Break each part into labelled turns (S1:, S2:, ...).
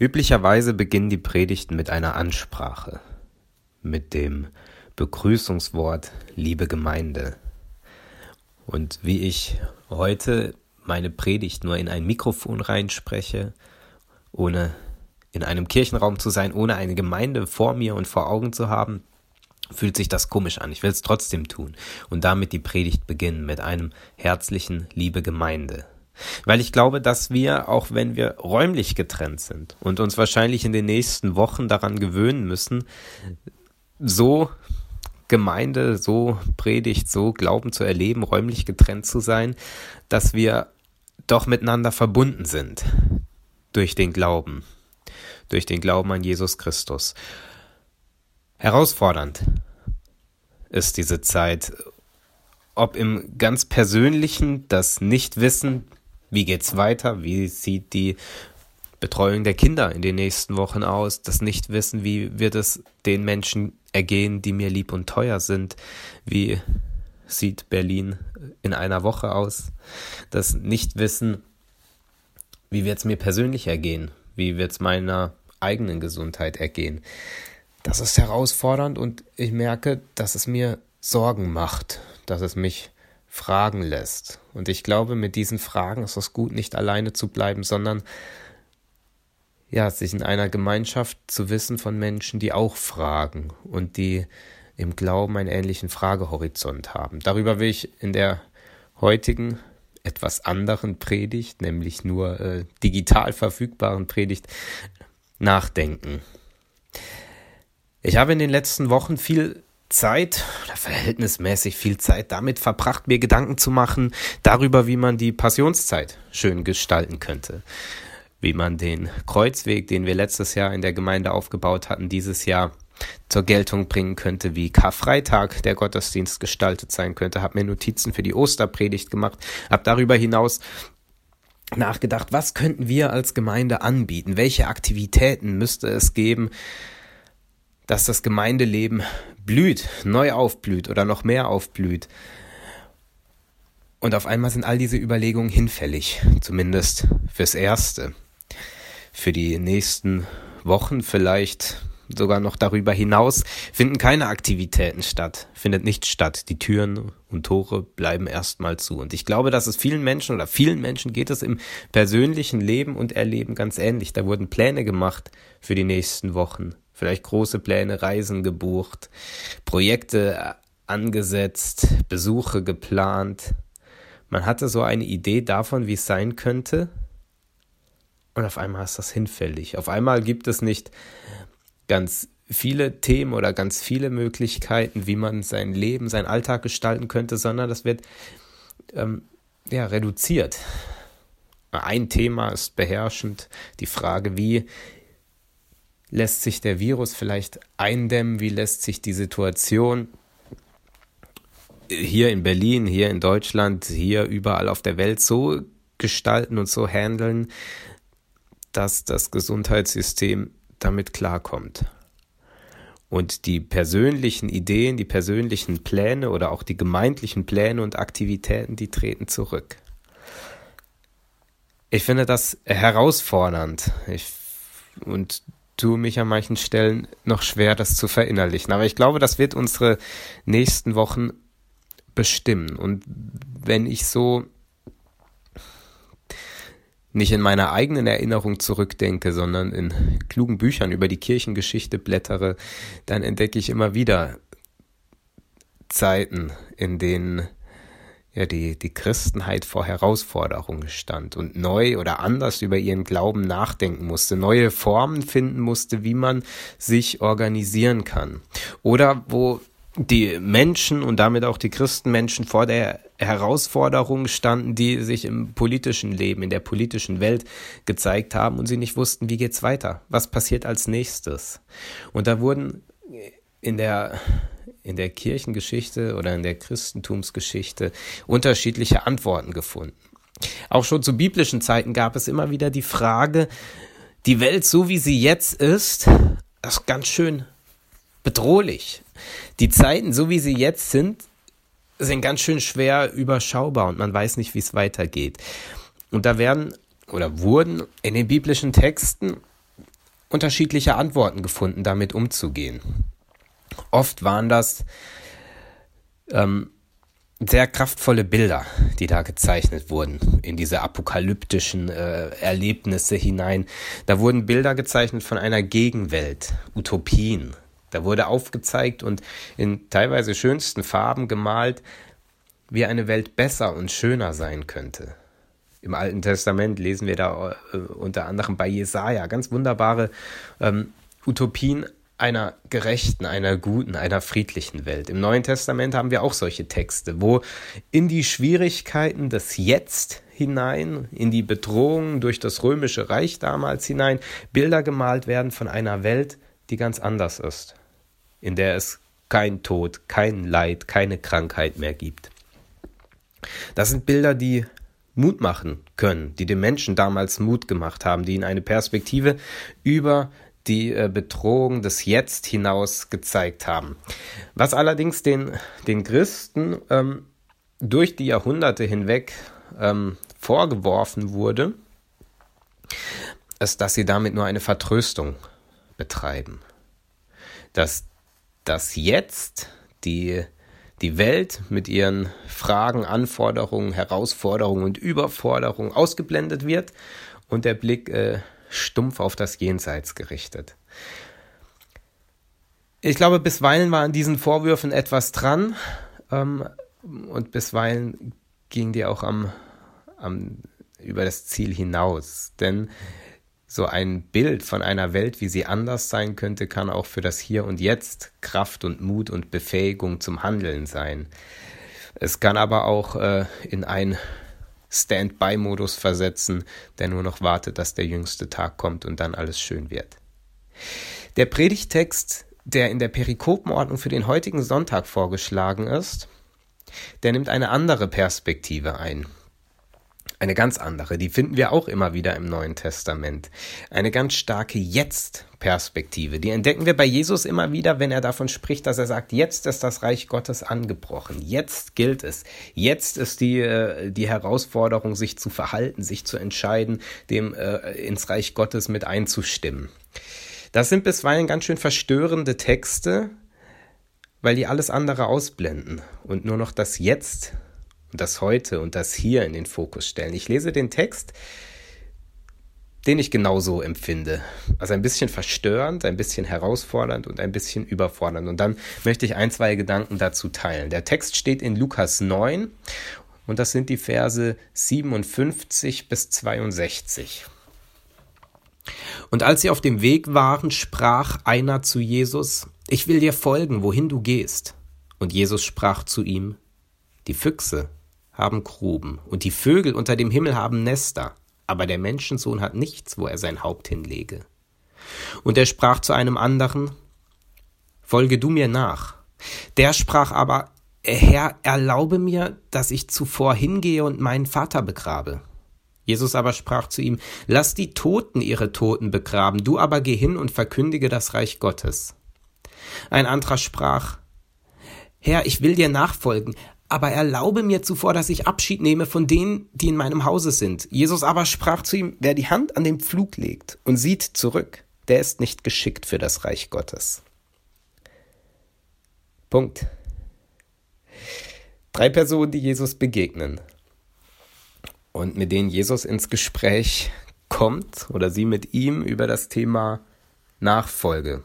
S1: Üblicherweise beginnen die Predigten mit einer Ansprache, mit dem Begrüßungswort Liebe Gemeinde. Und wie ich heute meine Predigt nur in ein Mikrofon reinspreche, ohne in einem Kirchenraum zu sein, ohne eine Gemeinde vor mir und vor Augen zu haben, fühlt sich das komisch an. Ich will es trotzdem tun und damit die Predigt beginnen mit einem herzlichen Liebe Gemeinde. Weil ich glaube, dass wir, auch wenn wir räumlich getrennt sind und uns wahrscheinlich in den nächsten Wochen daran gewöhnen müssen, so Gemeinde, so Predigt, so Glauben zu erleben, räumlich getrennt zu sein, dass wir doch miteinander verbunden sind durch den Glauben, durch den Glauben an Jesus Christus. Herausfordernd ist diese Zeit, ob im ganz persönlichen das Nichtwissen, wie geht's weiter? Wie sieht die Betreuung der Kinder in den nächsten Wochen aus? Das Nichtwissen, wie wird es den Menschen ergehen, die mir lieb und teuer sind? Wie sieht Berlin in einer Woche aus? Das Nichtwissen, wie wird es mir persönlich ergehen? Wie wird es meiner eigenen Gesundheit ergehen? Das ist herausfordernd und ich merke, dass es mir Sorgen macht, dass es mich fragen lässt. Und ich glaube, mit diesen Fragen ist es gut, nicht alleine zu bleiben, sondern ja, sich in einer Gemeinschaft zu wissen von Menschen, die auch fragen und die im Glauben einen ähnlichen Fragehorizont haben. Darüber will ich in der heutigen etwas anderen Predigt, nämlich nur äh, digital verfügbaren Predigt, nachdenken. Ich habe in den letzten Wochen viel Zeit oder verhältnismäßig viel Zeit damit verbracht, mir Gedanken zu machen darüber, wie man die Passionszeit schön gestalten könnte. Wie man den Kreuzweg, den wir letztes Jahr in der Gemeinde aufgebaut hatten, dieses Jahr zur Geltung bringen könnte, wie Karfreitag der Gottesdienst gestaltet sein könnte, habe mir Notizen für die Osterpredigt gemacht, habe darüber hinaus nachgedacht, was könnten wir als Gemeinde anbieten, welche Aktivitäten müsste es geben, dass das Gemeindeleben blüht, neu aufblüht oder noch mehr aufblüht. Und auf einmal sind all diese Überlegungen hinfällig, zumindest fürs Erste. Für die nächsten Wochen vielleicht sogar noch darüber hinaus finden keine Aktivitäten statt, findet nichts statt. Die Türen und Tore bleiben erstmal zu. Und ich glaube, dass es vielen Menschen oder vielen Menschen geht es im persönlichen Leben und Erleben ganz ähnlich. Da wurden Pläne gemacht für die nächsten Wochen vielleicht große Pläne, Reisen gebucht, Projekte angesetzt, Besuche geplant. Man hatte so eine Idee davon, wie es sein könnte. Und auf einmal ist das hinfällig. Auf einmal gibt es nicht ganz viele Themen oder ganz viele Möglichkeiten, wie man sein Leben, sein Alltag gestalten könnte, sondern das wird ähm, ja, reduziert. Ein Thema ist beherrschend, die Frage, wie lässt sich der Virus vielleicht eindämmen? Wie lässt sich die Situation hier in Berlin, hier in Deutschland, hier überall auf der Welt so gestalten und so handeln, dass das Gesundheitssystem damit klarkommt? Und die persönlichen Ideen, die persönlichen Pläne oder auch die gemeindlichen Pläne und Aktivitäten, die treten zurück. Ich finde das herausfordernd. Ich, und tue mich an manchen Stellen noch schwer, das zu verinnerlichen. Aber ich glaube, das wird unsere nächsten Wochen bestimmen. Und wenn ich so nicht in meiner eigenen Erinnerung zurückdenke, sondern in klugen Büchern über die Kirchengeschichte blättere, dann entdecke ich immer wieder Zeiten, in denen ja, die, die Christenheit vor Herausforderungen stand und neu oder anders über ihren Glauben nachdenken musste, neue Formen finden musste, wie man sich organisieren kann. Oder wo die Menschen und damit auch die Christenmenschen vor der Herausforderung standen, die sich im politischen Leben, in der politischen Welt gezeigt haben und sie nicht wussten, wie geht's weiter? Was passiert als nächstes? Und da wurden in der in der Kirchengeschichte oder in der Christentumsgeschichte unterschiedliche Antworten gefunden. Auch schon zu biblischen Zeiten gab es immer wieder die Frage, die Welt so wie sie jetzt ist, ist ganz schön bedrohlich. Die Zeiten so wie sie jetzt sind, sind ganz schön schwer überschaubar und man weiß nicht, wie es weitergeht. Und da werden oder wurden in den biblischen Texten unterschiedliche Antworten gefunden, damit umzugehen. Oft waren das ähm, sehr kraftvolle Bilder, die da gezeichnet wurden, in diese apokalyptischen äh, Erlebnisse hinein. Da wurden Bilder gezeichnet von einer Gegenwelt, Utopien. Da wurde aufgezeigt und in teilweise schönsten Farben gemalt, wie eine Welt besser und schöner sein könnte. Im Alten Testament lesen wir da äh, unter anderem bei Jesaja ganz wunderbare ähm, Utopien einer gerechten, einer guten, einer friedlichen Welt. Im Neuen Testament haben wir auch solche Texte, wo in die Schwierigkeiten des Jetzt hinein, in die Bedrohungen durch das römische Reich damals hinein, Bilder gemalt werden von einer Welt, die ganz anders ist, in der es kein Tod, kein Leid, keine Krankheit mehr gibt. Das sind Bilder, die Mut machen können, die den Menschen damals Mut gemacht haben, die ihnen eine Perspektive über die äh, Bedrohung des Jetzt hinaus gezeigt haben. Was allerdings den, den Christen ähm, durch die Jahrhunderte hinweg ähm, vorgeworfen wurde, ist, dass sie damit nur eine Vertröstung betreiben. Dass das Jetzt, die, die Welt mit ihren Fragen, Anforderungen, Herausforderungen und Überforderungen ausgeblendet wird und der Blick äh, stumpf auf das Jenseits gerichtet. Ich glaube, bisweilen war an diesen Vorwürfen etwas dran ähm, und bisweilen ging die auch am, am, über das Ziel hinaus. Denn so ein Bild von einer Welt, wie sie anders sein könnte, kann auch für das Hier und Jetzt Kraft und Mut und Befähigung zum Handeln sein. Es kann aber auch äh, in ein Standby-Modus versetzen, der nur noch wartet, dass der jüngste Tag kommt und dann alles schön wird. Der Predigtext, der in der Perikopenordnung für den heutigen Sonntag vorgeschlagen ist, der nimmt eine andere Perspektive ein eine ganz andere, die finden wir auch immer wieder im Neuen Testament. Eine ganz starke Jetzt-Perspektive. Die entdecken wir bei Jesus immer wieder, wenn er davon spricht, dass er sagt, jetzt ist das Reich Gottes angebrochen. Jetzt gilt es. Jetzt ist die, äh, die Herausforderung, sich zu verhalten, sich zu entscheiden, dem äh, ins Reich Gottes mit einzustimmen. Das sind bisweilen ganz schön verstörende Texte, weil die alles andere ausblenden und nur noch das Jetzt und das Heute und das Hier in den Fokus stellen. Ich lese den Text, den ich genauso empfinde. Also ein bisschen verstörend, ein bisschen herausfordernd und ein bisschen überfordernd. Und dann möchte ich ein, zwei Gedanken dazu teilen. Der Text steht in Lukas 9 und das sind die Verse 57 bis 62. Und als sie auf dem Weg waren, sprach einer zu Jesus, ich will dir folgen, wohin du gehst. Und Jesus sprach zu ihm, die Füchse haben Gruben, und die Vögel unter dem Himmel haben Nester, aber der Menschensohn hat nichts, wo er sein Haupt hinlege. Und er sprach zu einem anderen, Folge du mir nach. Der sprach aber, Herr, erlaube mir, dass ich zuvor hingehe und meinen Vater begrabe. Jesus aber sprach zu ihm, Lass die Toten ihre Toten begraben, du aber geh hin und verkündige das Reich Gottes. Ein anderer sprach, Herr, ich will dir nachfolgen, aber erlaube mir zuvor, dass ich Abschied nehme von denen, die in meinem Hause sind. Jesus aber sprach zu ihm, wer die Hand an den Pflug legt und sieht zurück, der ist nicht geschickt für das Reich Gottes. Punkt. Drei Personen, die Jesus begegnen und mit denen Jesus ins Gespräch kommt oder sie mit ihm über das Thema Nachfolge.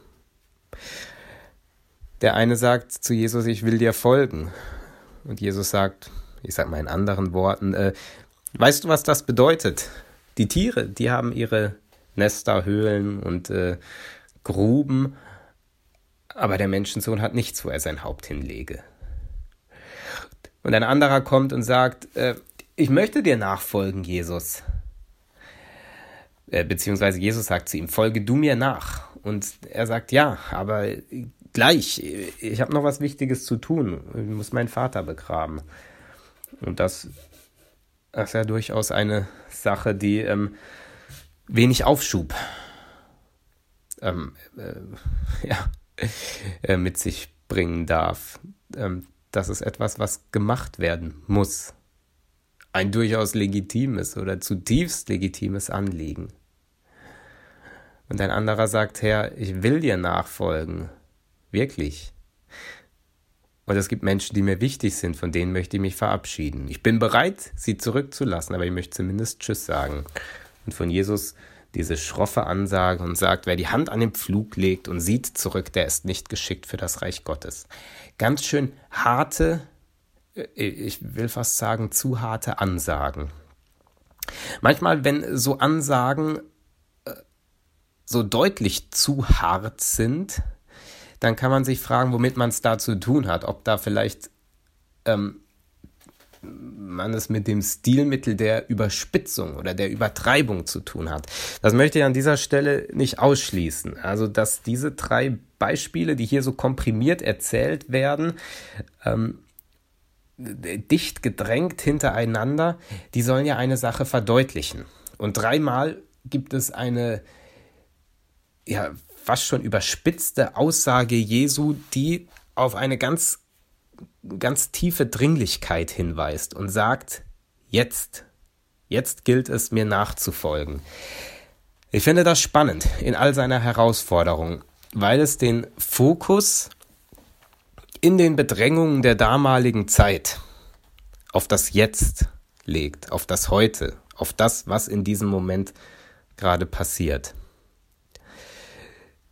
S1: Der eine sagt zu Jesus, ich will dir folgen. Und Jesus sagt, ich sage mal in anderen Worten, äh, weißt du, was das bedeutet? Die Tiere, die haben ihre Nester, Höhlen und äh, Gruben, aber der Menschensohn hat nichts, wo er sein Haupt hinlege. Und ein anderer kommt und sagt, äh, ich möchte dir nachfolgen, Jesus. Äh, beziehungsweise Jesus sagt zu ihm, folge du mir nach. Und er sagt, ja, aber gleich, ich habe noch was Wichtiges zu tun. Ich muss meinen Vater begraben. Und das, das ist ja durchaus eine Sache, die ähm, wenig Aufschub ähm, äh, ja, äh, mit sich bringen darf. Ähm, das ist etwas, was gemacht werden muss. Ein durchaus legitimes oder zutiefst legitimes Anliegen. Und ein anderer sagt, Herr, ich will dir nachfolgen. Wirklich. Und es gibt Menschen, die mir wichtig sind, von denen möchte ich mich verabschieden. Ich bin bereit, sie zurückzulassen, aber ich möchte zumindest Tschüss sagen. Und von Jesus diese schroffe Ansage und sagt, wer die Hand an den Pflug legt und sieht zurück, der ist nicht geschickt für das Reich Gottes. Ganz schön harte, äh, ich will fast sagen, zu harte Ansagen. Manchmal, wenn so Ansagen äh, so deutlich zu hart sind, dann kann man sich fragen, womit man es da zu tun hat. Ob da vielleicht ähm, man es mit dem Stilmittel der Überspitzung oder der Übertreibung zu tun hat. Das möchte ich an dieser Stelle nicht ausschließen. Also, dass diese drei Beispiele, die hier so komprimiert erzählt werden, ähm, dicht gedrängt hintereinander, die sollen ja eine Sache verdeutlichen. Und dreimal gibt es eine ja fast schon überspitzte Aussage Jesu, die auf eine ganz ganz tiefe Dringlichkeit hinweist und sagt, jetzt, jetzt gilt es mir nachzufolgen. Ich finde das spannend in all seiner Herausforderung, weil es den Fokus in den Bedrängungen der damaligen Zeit auf das Jetzt legt, auf das Heute, auf das, was in diesem Moment gerade passiert.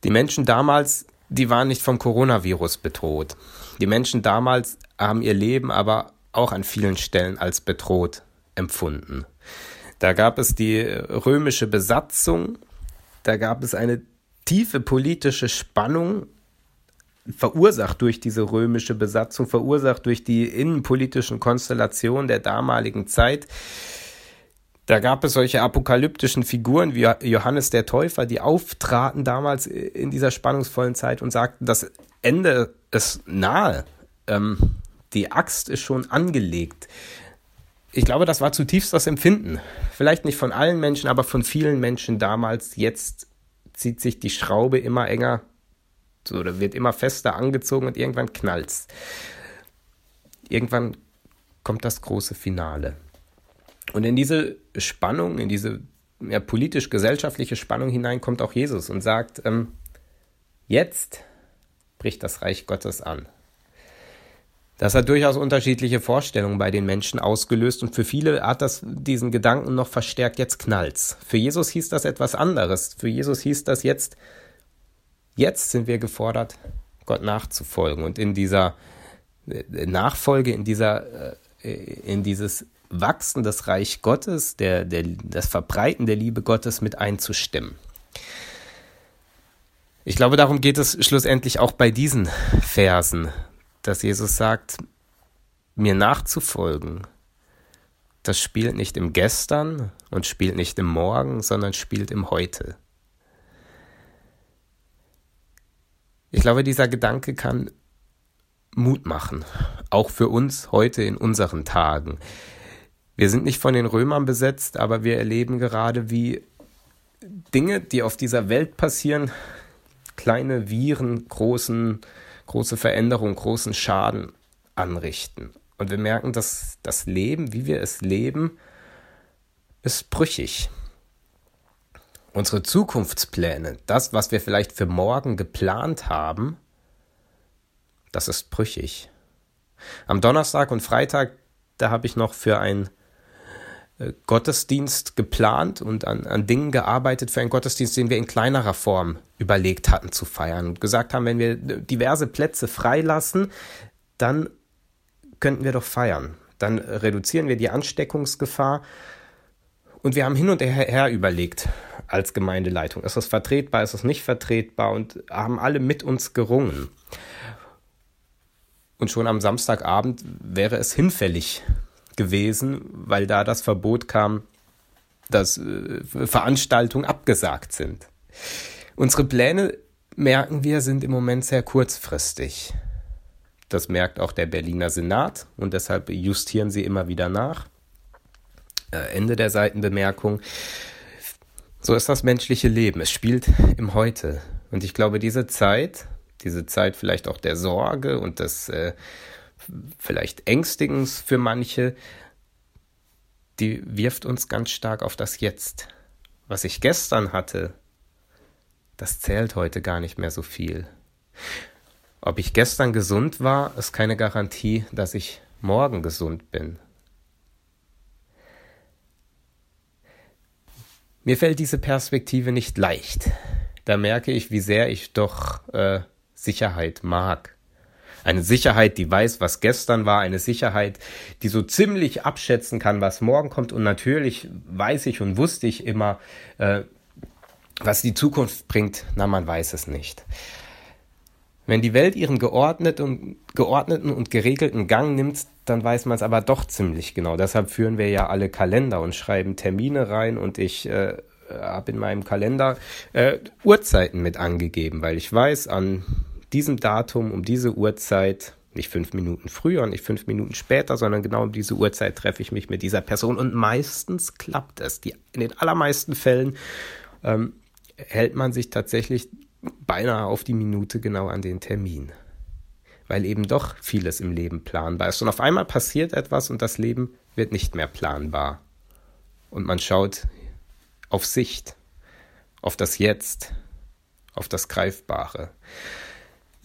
S1: Die Menschen damals, die waren nicht vom Coronavirus bedroht. Die Menschen damals haben ihr Leben aber auch an vielen Stellen als bedroht empfunden. Da gab es die römische Besatzung, da gab es eine tiefe politische Spannung verursacht durch diese römische Besatzung, verursacht durch die innenpolitischen Konstellationen der damaligen Zeit. Da gab es solche apokalyptischen Figuren wie Johannes der Täufer, die auftraten damals in dieser spannungsvollen Zeit und sagten, das Ende ist nahe. Ähm, die Axt ist schon angelegt. Ich glaube, das war zutiefst das Empfinden. Vielleicht nicht von allen Menschen, aber von vielen Menschen damals. Jetzt zieht sich die Schraube immer enger so, oder wird immer fester angezogen und irgendwann knallt's. Irgendwann kommt das große Finale. Und in diese Spannung, in diese ja, politisch-gesellschaftliche Spannung hinein kommt auch Jesus und sagt, ähm, jetzt bricht das Reich Gottes an. Das hat durchaus unterschiedliche Vorstellungen bei den Menschen ausgelöst und für viele hat das diesen Gedanken noch verstärkt, jetzt knallt's. Für Jesus hieß das etwas anderes. Für Jesus hieß das jetzt, Jetzt sind wir gefordert, Gott nachzufolgen und in dieser äh, Nachfolge, in dieser, äh, in dieses Wachsen des Reich Gottes, der, der, das Verbreiten der Liebe Gottes mit einzustimmen. Ich glaube, darum geht es schlussendlich auch bei diesen Versen, dass Jesus sagt, mir nachzufolgen, das spielt nicht im Gestern und spielt nicht im Morgen, sondern spielt im Heute. Ich glaube, dieser Gedanke kann Mut machen, auch für uns heute in unseren Tagen. Wir sind nicht von den Römern besetzt, aber wir erleben gerade, wie Dinge, die auf dieser Welt passieren, kleine Viren, großen, große Veränderungen, großen Schaden anrichten. Und wir merken, dass das Leben, wie wir es leben, ist brüchig. Unsere Zukunftspläne, das, was wir vielleicht für morgen geplant haben, das ist brüchig. Am Donnerstag und Freitag, da habe ich noch für äh, Gottesdienst geplant und an, an Dingen gearbeitet für einen Gottesdienst, den wir in kleinerer Form überlegt hatten zu feiern und gesagt haben, wenn wir diverse Plätze freilassen, dann könnten wir doch feiern. Dann reduzieren wir die Ansteckungsgefahr. Und wir haben hin und her überlegt, als Gemeindeleitung. Ist das vertretbar, ist das nicht vertretbar und haben alle mit uns gerungen. Und schon am Samstagabend wäre es hinfällig gewesen, weil da das Verbot kam, dass äh, Veranstaltungen abgesagt sind. Unsere Pläne, merken wir, sind im Moment sehr kurzfristig. Das merkt auch der Berliner Senat und deshalb justieren sie immer wieder nach. Äh, Ende der Seitenbemerkung. So ist das menschliche Leben. Es spielt im Heute. Und ich glaube, diese Zeit, diese Zeit vielleicht auch der Sorge und des äh, vielleicht Ängstigens für manche, die wirft uns ganz stark auf das Jetzt. Was ich gestern hatte, das zählt heute gar nicht mehr so viel. Ob ich gestern gesund war, ist keine Garantie, dass ich morgen gesund bin. Mir fällt diese Perspektive nicht leicht. Da merke ich, wie sehr ich doch äh, Sicherheit mag. Eine Sicherheit, die weiß, was gestern war, eine Sicherheit, die so ziemlich abschätzen kann, was morgen kommt. Und natürlich weiß ich und wusste ich immer, äh, was die Zukunft bringt. Na, man weiß es nicht. Wenn die Welt ihren geordneten, geordneten und geregelten Gang nimmt, dann weiß man es aber doch ziemlich genau. Deshalb führen wir ja alle Kalender und schreiben Termine rein und ich äh, habe in meinem Kalender äh, Uhrzeiten mit angegeben, weil ich weiß, an diesem Datum, um diese Uhrzeit, nicht fünf Minuten früher, nicht fünf Minuten später, sondern genau um diese Uhrzeit treffe ich mich mit dieser Person und meistens klappt es. Die, in den allermeisten Fällen ähm, hält man sich tatsächlich beinahe auf die Minute genau an den Termin. Weil eben doch vieles im Leben planbar ist. Und auf einmal passiert etwas und das Leben wird nicht mehr planbar. Und man schaut auf Sicht, auf das Jetzt, auf das Greifbare.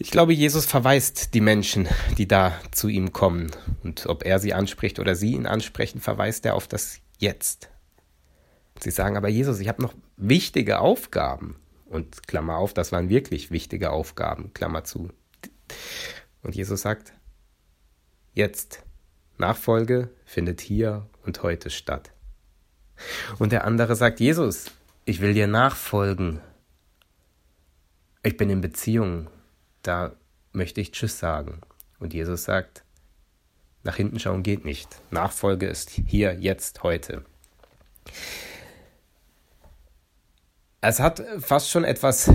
S1: Ich glaube, Jesus verweist die Menschen, die da zu ihm kommen. Und ob er sie anspricht oder sie ihn ansprechen, verweist er auf das Jetzt. Sie sagen aber, Jesus, ich habe noch wichtige Aufgaben. Und Klammer auf, das waren wirklich wichtige Aufgaben, Klammer zu. Und Jesus sagt, jetzt, Nachfolge findet hier und heute statt. Und der andere sagt, Jesus, ich will dir nachfolgen. Ich bin in Beziehung, da möchte ich Tschüss sagen. Und Jesus sagt, nach hinten schauen geht nicht. Nachfolge ist hier, jetzt, heute. Es hat fast schon etwas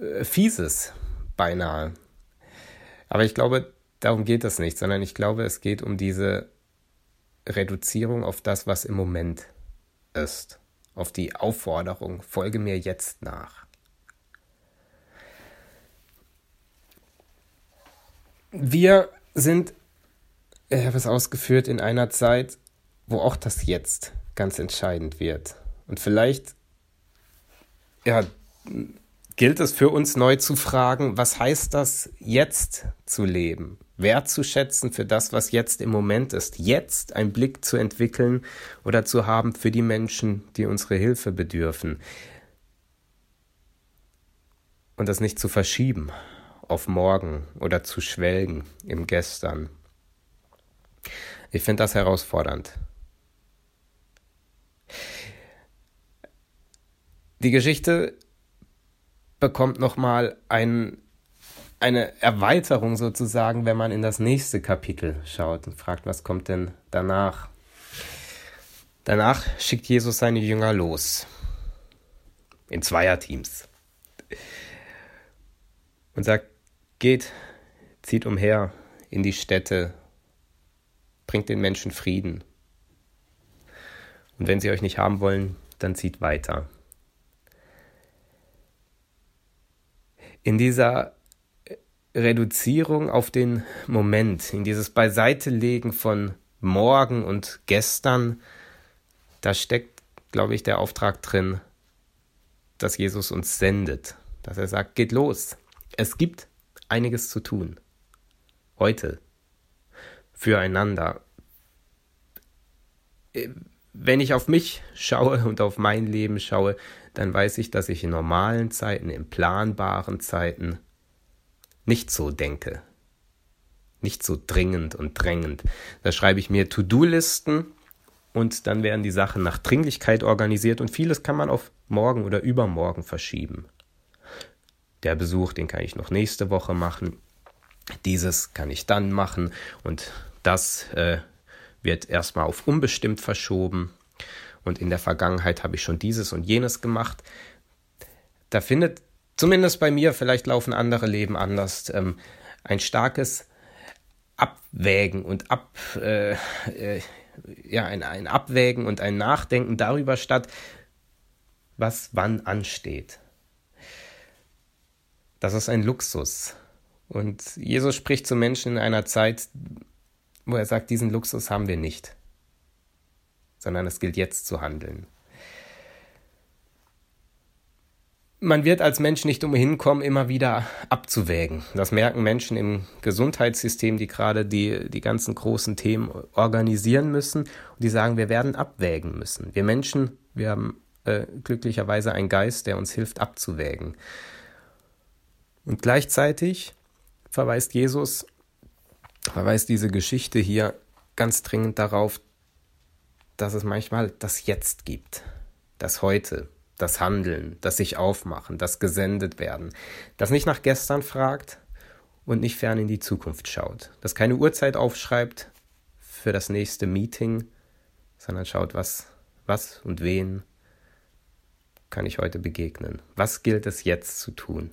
S1: äh, Fieses, beinahe. Aber ich glaube, darum geht es nicht, sondern ich glaube, es geht um diese Reduzierung auf das, was im Moment ist. Auf die Aufforderung, folge mir jetzt nach. Wir sind, ich habe es ausgeführt, in einer Zeit, wo auch das Jetzt ganz entscheidend wird. Und vielleicht ja, gilt es für uns neu zu fragen, was heißt das, jetzt zu leben? Wertzuschätzen für das, was jetzt im Moment ist. Jetzt einen Blick zu entwickeln oder zu haben für die Menschen, die unsere Hilfe bedürfen. Und das nicht zu verschieben auf morgen oder zu schwelgen im Gestern. Ich finde das herausfordernd. Die Geschichte bekommt nochmal ein, eine Erweiterung sozusagen, wenn man in das nächste Kapitel schaut und fragt, was kommt denn danach? Danach schickt Jesus seine Jünger los. In Zweierteams. Und sagt, geht, zieht umher in die Städte, bringt den Menschen Frieden. Und wenn sie euch nicht haben wollen, dann zieht weiter. in dieser Reduzierung auf den Moment, in dieses Beiseitelegen von morgen und gestern, da steckt, glaube ich, der Auftrag drin, dass Jesus uns sendet, dass er sagt, geht los. Es gibt einiges zu tun. Heute. Füreinander. Wenn ich auf mich schaue und auf mein Leben schaue, dann weiß ich, dass ich in normalen Zeiten, in planbaren Zeiten nicht so denke. Nicht so dringend und drängend. Da schreibe ich mir To-Do-Listen und dann werden die Sachen nach Dringlichkeit organisiert und vieles kann man auf morgen oder übermorgen verschieben. Der Besuch, den kann ich noch nächste Woche machen. Dieses kann ich dann machen und das äh, wird erstmal auf unbestimmt verschoben und in der Vergangenheit habe ich schon dieses und jenes gemacht. Da findet zumindest bei mir, vielleicht laufen andere Leben anders, ähm, ein starkes Abwägen und ab, äh, äh, ja, ein, ein Abwägen und ein Nachdenken darüber statt, was wann ansteht. Das ist ein Luxus. Und Jesus spricht zu Menschen in einer Zeit, wo er sagt, diesen Luxus haben wir nicht sondern es gilt jetzt zu handeln. man wird als Mensch nicht umhin kommen, immer wieder abzuwägen. Das merken Menschen im Gesundheitssystem, die gerade die, die ganzen großen Themen organisieren müssen. Und die sagen, wir werden abwägen müssen. Wir Menschen, wir haben äh, glücklicherweise einen Geist, der uns hilft, abzuwägen. Und gleichzeitig verweist Jesus, verweist diese Geschichte hier ganz dringend darauf, dass es manchmal das Jetzt gibt, das Heute, das Handeln, das sich aufmachen, das gesendet werden, das nicht nach gestern fragt und nicht fern in die Zukunft schaut, das keine Uhrzeit aufschreibt für das nächste Meeting, sondern schaut, was, was und wen kann ich heute begegnen, was gilt es jetzt zu tun.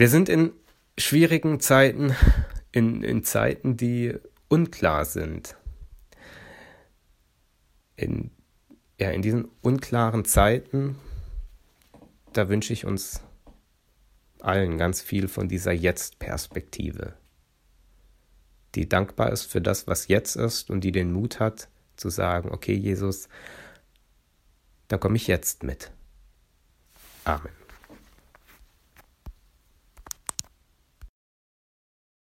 S1: Wir sind in schwierigen Zeiten, in, in Zeiten, die unklar sind. In ja, in diesen unklaren Zeiten, da wünsche ich uns allen ganz viel von dieser Jetzt-Perspektive, die dankbar ist für das, was jetzt ist und die den Mut hat zu sagen, okay Jesus, da komme ich jetzt mit. Amen.